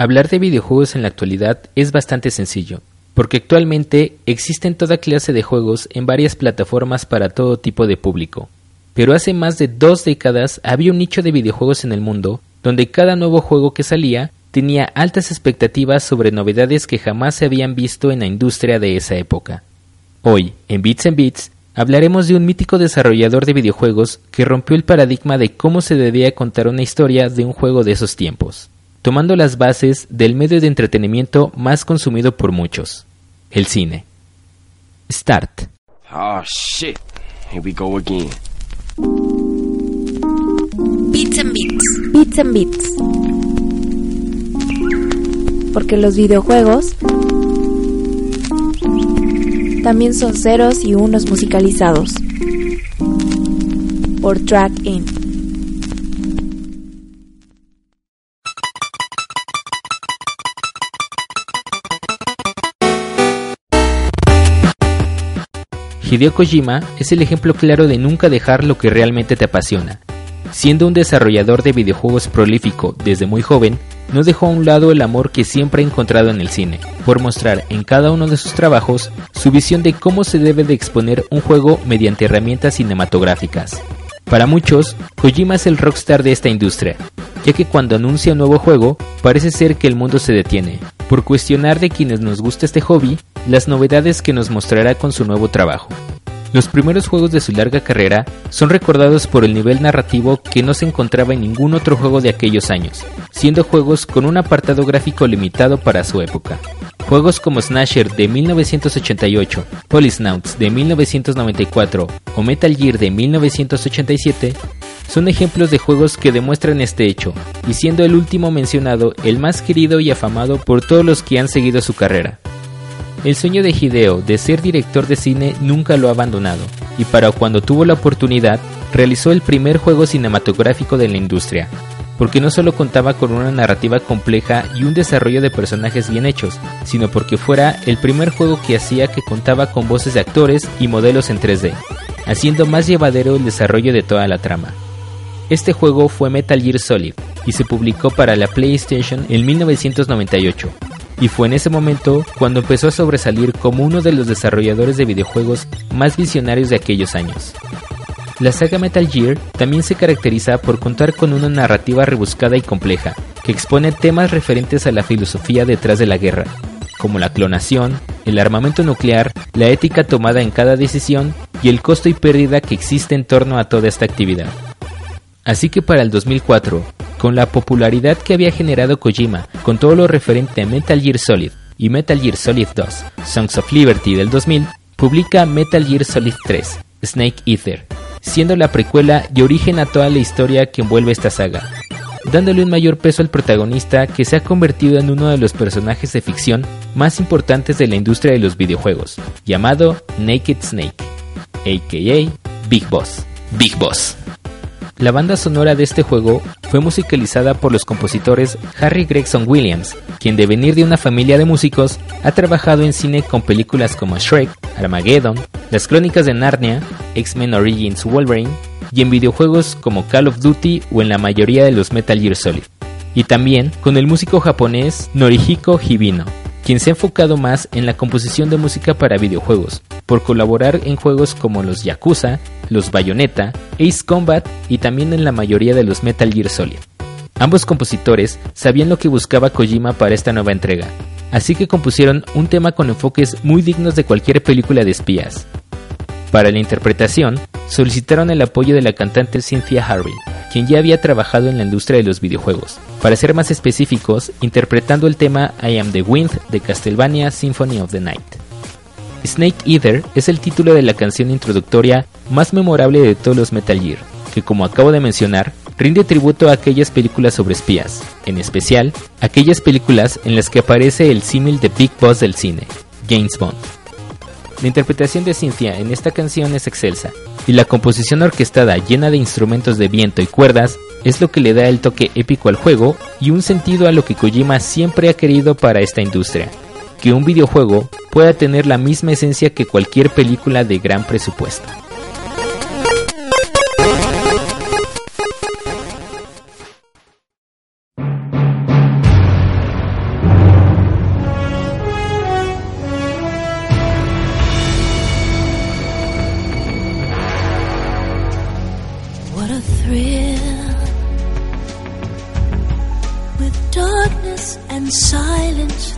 Hablar de videojuegos en la actualidad es bastante sencillo, porque actualmente existen toda clase de juegos en varias plataformas para todo tipo de público. Pero hace más de dos décadas había un nicho de videojuegos en el mundo donde cada nuevo juego que salía tenía altas expectativas sobre novedades que jamás se habían visto en la industria de esa época. Hoy, en Bits and Bits, hablaremos de un mítico desarrollador de videojuegos que rompió el paradigma de cómo se debía contar una historia de un juego de esos tiempos tomando las bases del medio de entretenimiento más consumido por muchos, el cine. Start. Oh shit. Here we go again. Bits and Bits. Bits and Bits. Porque los videojuegos también son ceros y unos musicalizados. Por Track In. Hideo Kojima es el ejemplo claro de nunca dejar lo que realmente te apasiona. Siendo un desarrollador de videojuegos prolífico desde muy joven, no dejó a un lado el amor que siempre ha encontrado en el cine, por mostrar en cada uno de sus trabajos su visión de cómo se debe de exponer un juego mediante herramientas cinematográficas. Para muchos, Kojima es el rockstar de esta industria, ya que cuando anuncia un nuevo juego, parece ser que el mundo se detiene, por cuestionar de quienes nos gusta este hobby las novedades que nos mostrará con su nuevo trabajo. Los primeros juegos de su larga carrera son recordados por el nivel narrativo que no se encontraba en ningún otro juego de aquellos años, siendo juegos con un apartado gráfico limitado para su época. Juegos como Snatcher de 1988, Polisnauts de 1994 o Metal Gear de 1987 son ejemplos de juegos que demuestran este hecho, y siendo el último mencionado el más querido y afamado por todos los que han seguido su carrera. El sueño de Hideo de ser director de cine nunca lo ha abandonado, y para cuando tuvo la oportunidad, realizó el primer juego cinematográfico de la industria, porque no solo contaba con una narrativa compleja y un desarrollo de personajes bien hechos, sino porque fuera el primer juego que hacía que contaba con voces de actores y modelos en 3D, haciendo más llevadero el desarrollo de toda la trama. Este juego fue Metal Gear Solid y se publicó para la PlayStation en 1998. Y fue en ese momento cuando empezó a sobresalir como uno de los desarrolladores de videojuegos más visionarios de aquellos años. La saga Metal Gear también se caracteriza por contar con una narrativa rebuscada y compleja, que expone temas referentes a la filosofía detrás de la guerra, como la clonación, el armamento nuclear, la ética tomada en cada decisión y el costo y pérdida que existe en torno a toda esta actividad. Así que para el 2004, con la popularidad que había generado Kojima con todo lo referente a Metal Gear Solid y Metal Gear Solid 2, Songs of Liberty del 2000, publica Metal Gear Solid 3, Snake Eater, siendo la precuela y origen a toda la historia que envuelve esta saga, dándole un mayor peso al protagonista que se ha convertido en uno de los personajes de ficción más importantes de la industria de los videojuegos, llamado Naked Snake, aka Big Boss. Big Boss. La banda sonora de este juego fue musicalizada por los compositores Harry Gregson Williams, quien de venir de una familia de músicos ha trabajado en cine con películas como Shrek, Armageddon, Las Crónicas de Narnia, X-Men Origins Wolverine y en videojuegos como Call of Duty o en la mayoría de los Metal Gear Solid. Y también con el músico japonés Norihiko Hibino, quien se ha enfocado más en la composición de música para videojuegos, por colaborar en juegos como los Yakuza, los Bayonetta, Ace Combat y también en la mayoría de los Metal Gear Solid. Ambos compositores sabían lo que buscaba Kojima para esta nueva entrega, así que compusieron un tema con enfoques muy dignos de cualquier película de espías. Para la interpretación, solicitaron el apoyo de la cantante Cynthia Harvey, quien ya había trabajado en la industria de los videojuegos, para ser más específicos, interpretando el tema I Am the Wind de Castlevania Symphony of the Night. Snake Eater es el título de la canción introductoria más memorable de todos los Metal Gear, que como acabo de mencionar, rinde tributo a aquellas películas sobre espías, en especial aquellas películas en las que aparece el símil de Big Boss del cine, James Bond. La interpretación de Cynthia en esta canción es excelsa, y la composición orquestada llena de instrumentos de viento y cuerdas es lo que le da el toque épico al juego y un sentido a lo que Kojima siempre ha querido para esta industria, que un videojuego pueda tener la misma esencia que cualquier película de gran presupuesto. silence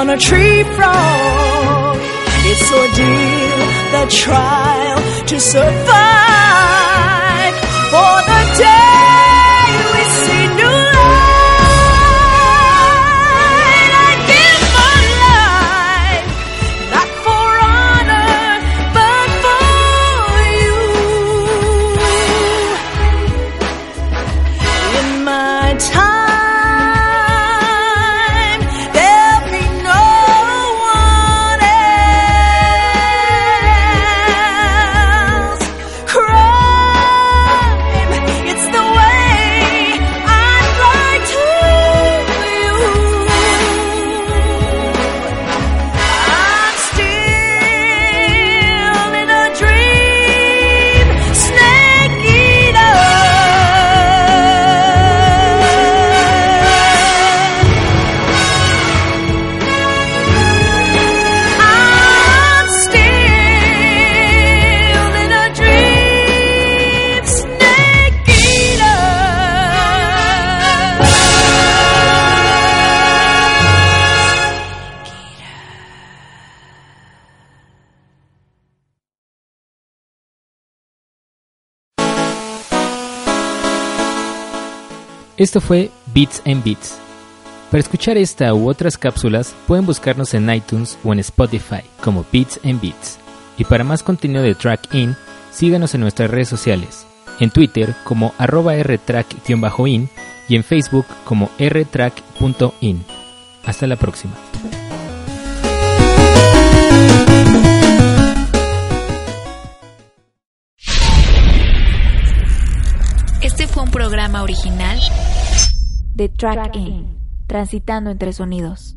On a tree frog. It's ordeal, the trial to survive Esto fue Beats and Beats. Para escuchar esta u otras cápsulas pueden buscarnos en iTunes o en Spotify como Beats and Beats. Y para más contenido de Track In, síganos en nuestras redes sociales, en Twitter como arroba rtrack-in y en Facebook como rtrack.in. Hasta la próxima. Programa original De Track In, transitando entre sonidos.